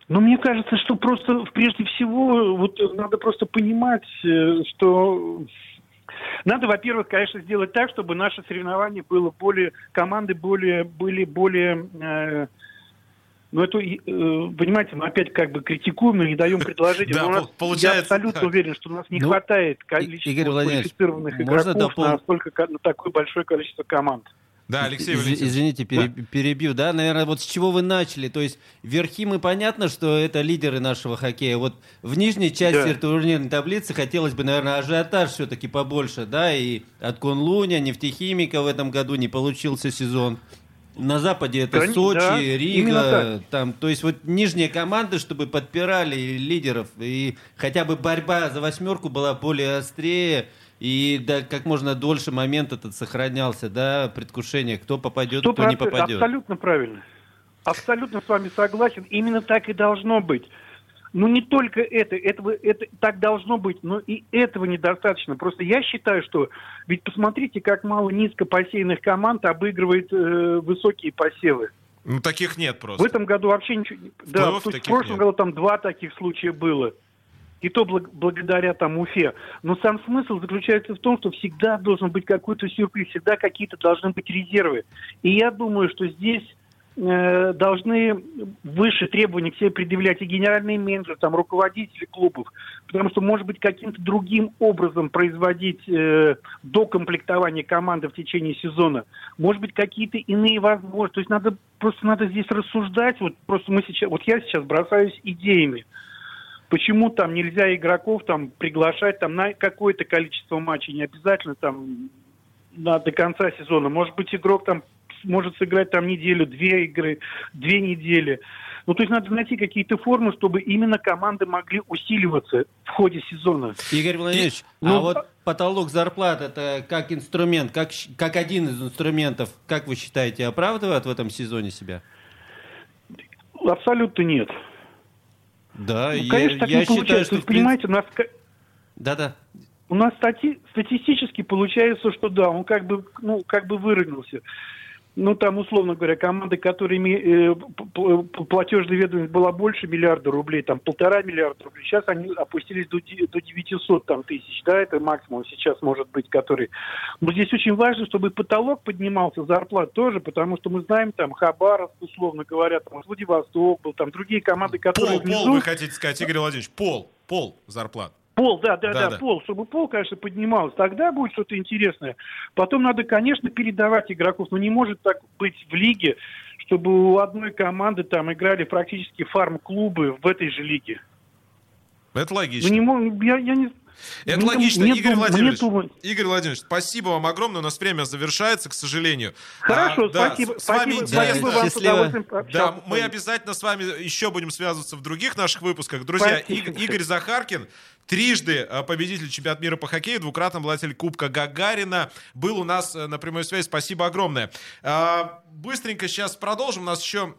Но мне кажется, что просто прежде всего вот надо просто понимать, э, что надо, во-первых, конечно, сделать так, чтобы наше соревнование было более, команды более, были более, э, ну это, э, понимаете, мы опять как бы критикуем, но не даем предложения. Да, нас, получается, я абсолютно так. уверен, что у нас не ну, хватает количества квалифицированных игроков на, столько, на такое большое количество команд. Да, Алексей Из, Извините, пере, перебью. Да, наверное, вот с чего вы начали. То есть верхи мы понятно, что это лидеры нашего хоккея. Вот в нижней части да. турнирной таблицы хотелось бы, наверное, ажиотаж все-таки побольше, да, и от Конлуня, нефтехимика в этом году не получился сезон. На Западе это Кон... Сочи, да, Рига, там, то есть вот нижние команды, чтобы подпирали лидеров, и хотя бы борьба за восьмерку была более острее, и да, как можно дольше момент этот сохранялся, да, предвкушение, кто попадет, 100%, кто не попадет. Абсолютно правильно. Абсолютно с вами согласен. Именно так и должно быть. Ну, не только это, этого, это так должно быть, но и этого недостаточно. Просто я считаю, что... Ведь посмотрите, как мало низко посеянных команд обыгрывает э, высокие посевы. Ну, таких нет просто. В этом году вообще ничего... В да, в прошлом нет. году там два таких случая было. И то благ- благодаря там Уфе. Но сам смысл заключается в том, что всегда должен быть какой-то сюрприз, всегда какие-то должны быть резервы. И я думаю, что здесь Э, должны выше требований к себе предъявлять и генеральные менеджеры, там, руководители клубов, потому что, может быть, каким-то другим образом производить э, докомплектование команды в течение сезона, может быть, какие-то иные возможности. То есть надо просто надо здесь рассуждать. Вот просто мы сейчас, вот я сейчас бросаюсь идеями. Почему там нельзя игроков там приглашать там на какое-то количество матчей, не обязательно там на, до конца сезона. Может быть, игрок там может сыграть там неделю, две игры, две недели. Ну, то есть надо найти какие-то формы, чтобы именно команды могли усиливаться в ходе сезона. Игорь Владимирович, И, ну, а вот потолок зарплат это как инструмент, как, как один из инструментов, как вы считаете, оправдывает в этом сезоне себя? Абсолютно нет. Да, ну, конечно, я, так я не считаю, получается. что... Вы понимаете, у нас... Да-да. У нас стати... статистически получается, что да, он как бы, ну, как бы выровнялся ну, там, условно говоря, команды, которыми э, платежная ведомость была больше миллиарда рублей, там, полтора миллиарда рублей, сейчас они опустились до, до 900 там, тысяч, да, это максимум сейчас может быть, который... Но здесь очень важно, чтобы потолок поднимался, зарплат тоже, потому что мы знаем, там, Хабаровск, условно говоря, там, Владивосток был, там, другие команды, которые... Пол, внизу... пол, вы хотите сказать, Игорь Владимирович, пол, пол зарплат. Пол, да, да, да, да, пол, чтобы пол, конечно, поднимался, тогда будет что-то интересное. Потом надо, конечно, передавать игроков, но не может так быть в лиге, чтобы у одной команды там играли практически фарм-клубы в этой же лиге. Это логично. Ну, не, я, я не, это мне, логично. Мне Игорь, дум, Владимирович, мне Игорь Владимирович, спасибо вам огромное. У нас время завершается, к сожалению. Хорошо, а, спасибо. Да, с вами спасибо, интересно. Спасибо вам Счастливо. Да, мы обязательно с вами еще будем связываться в других наших выпусках. Друзья, спасибо. Игорь Захаркин, трижды а, победитель чемпионата мира по хоккею, двукратный обладатель Кубка Гагарина, был у нас э, на прямой связи. Спасибо огромное. А, быстренько сейчас продолжим. У нас еще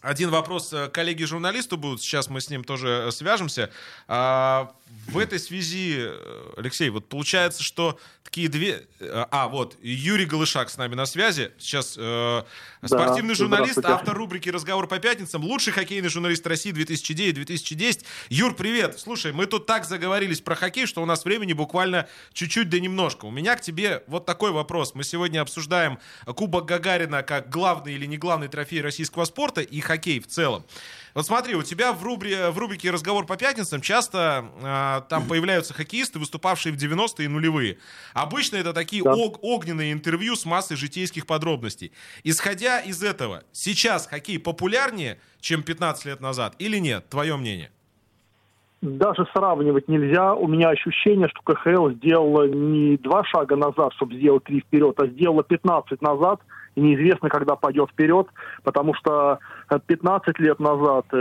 один вопрос э, коллеги-журналисту будут. Сейчас мы с ним тоже э, свяжемся. А, в этой связи, э, Алексей, вот получается, что такие две... А, вот, Юрий Голышак с нами на связи. Сейчас э, спортивный да, журналист, автор рубрики «Разговор по пятницам», лучший хоккейный журналист России 2009-2010. Юр, привет! Слушай, мы тут так заговорились про хоккей, что у нас времени буквально чуть-чуть да немножко. У меня к тебе вот такой вопрос. Мы сегодня обсуждаем Кубок Гагарина как главный или не главный трофей российского спорта и хоккей в целом. Вот смотри, у тебя в, рубри, в рубрике «Разговор по пятницам» часто э, там появляются хоккеисты, выступавшие в 90-е и нулевые. Обычно это такие да. ог- огненные интервью с массой житейских подробностей. Исходя из этого, сейчас хоккей популярнее, чем 15 лет назад или нет? Твое мнение? даже сравнивать нельзя. У меня ощущение, что КХЛ сделала не два шага назад, чтобы сделать три вперед, а сделала 15 назад, и неизвестно, когда пойдет вперед, потому что 15 э, лет назад 10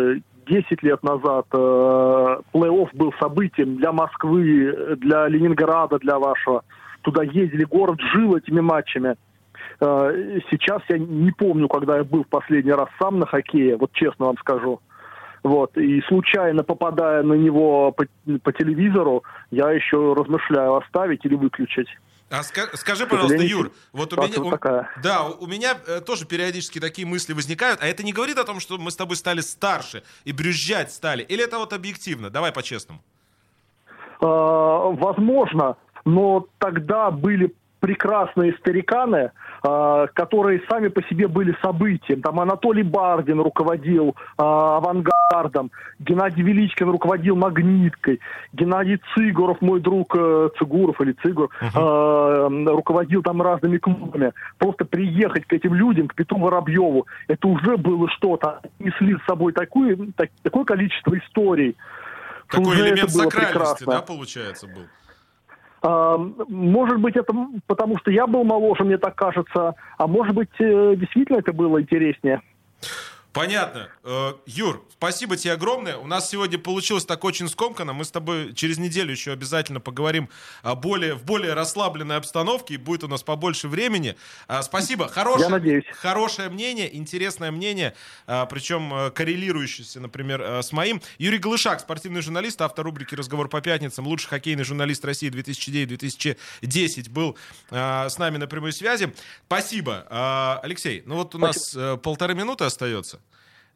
э, лет назад э, плей-офф был событием для Москвы, для Ленинграда, для вашего. Туда ездили, город жил этими матчами. Э, сейчас я не помню, когда я был в последний раз сам на хоккее, вот честно вам скажу. Вот, и случайно попадая на него по, по телевизору, я еще размышляю, оставить или выключить. А ска- скажи, пожалуйста, Юр, вот у меня, у, да, у меня э, тоже периодически такие мысли возникают, а это не говорит о том, что мы с тобой стали старше и брюзжать стали, или это вот объективно? Давай по-честному. Э, возможно, но тогда были прекрасные стариканы, э, которые сами по себе были событием. Там Анатолий Бардин руководил э, авангардом, Геннадий Величкин руководил магниткой, Геннадий Цигуров, мой друг э, Цигуров или Цигур, uh-huh. э, руководил там разными клубами. Просто приехать к этим людям, к Петру Воробьеву, это уже было что-то. Несли с собой такое, так, такое количество историй. Такой элемент сакральности, да, получается, был? А, может быть, это потому что я был моложе, мне так кажется, а может быть, э, действительно это было интереснее. Понятно. Э, Юр, спасибо тебе огромное. У нас сегодня получилось так очень скомканно. Мы с тобой через неделю еще обязательно поговорим о более, в более расслабленной обстановке, и будет у нас побольше времени. А, спасибо. Хорошее, Я надеюсь. Хорошее мнение, интересное мнение, а, причем э, коррелирующееся, например, э, с моим. Юрий Глышак, спортивный журналист, автор рубрики «Разговор по пятницам», лучший хоккейный журналист России 2009-2010 был с нами на прямой связи. Спасибо. Алексей, ну вот у нас полторы минуты остается.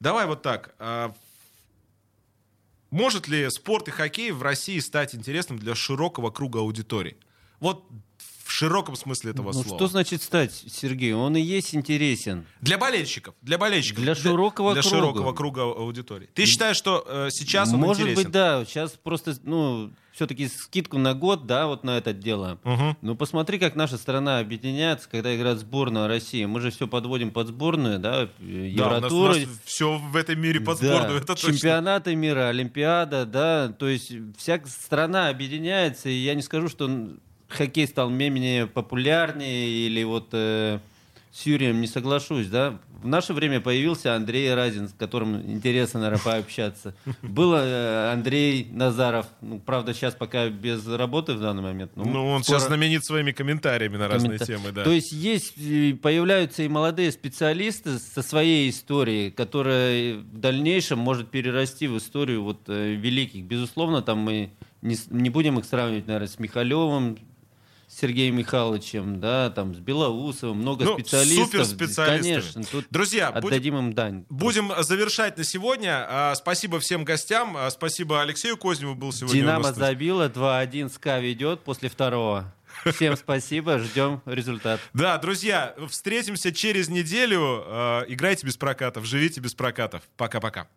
Давай вот так. А, может ли спорт и хоккей в России стать интересным для широкого круга аудитории? Вот в широком смысле этого ну, слова. Что значит стать, Сергей? Он и есть интересен. Для болельщиков. Для болельщиков. Для широкого для, круга. Для широкого круга аудитории. Ты считаешь, что э, сейчас он Может интересен? быть, да. Сейчас просто, ну, все-таки скидку на год, да, вот на это дело. Угу. Ну, посмотри, как наша страна объединяется, когда играет сборная России. Мы же все подводим под сборную, да, Евротур. Да, у нас, у нас все в этом мире под сборную, да. это точно. Чемпионаты мира, Олимпиада, да, то есть вся страна объединяется, и я не скажу, что хоккей стал менее популярнее или вот э, с Юрием не соглашусь, да. В наше время появился Андрей Разин, с которым интересно, наверное, пообщаться. Был э, Андрей Назаров, ну, правда, сейчас пока без работы в данный момент. Ну, ну он скоро... сейчас знаменит своими комментариями на разные Коммента... темы, да. То есть есть, появляются и молодые специалисты со своей историей, которая в дальнейшем может перерасти в историю вот э, великих. Безусловно, там мы не, не будем их сравнивать, наверное, с Михалевым, Сергеем Михайловичем, да, там, с Белоусовым, много ну, специалистов. Суперспециалисты. Конечно, тут Друзья, отдадим будем, им дань. Будем завершать на сегодня. А, спасибо всем гостям. А, спасибо Алексею Козневу был сегодня Динамо забило, 2-1 СКА ведет после второго. Всем спасибо, ждем результат. Да, друзья, встретимся через неделю. А, играйте без прокатов, живите без прокатов. Пока-пока.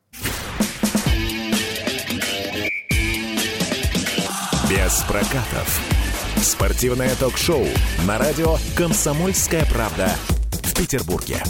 Без прокатов. Спортивное ток-шоу на радио «Комсомольская правда» в Петербурге.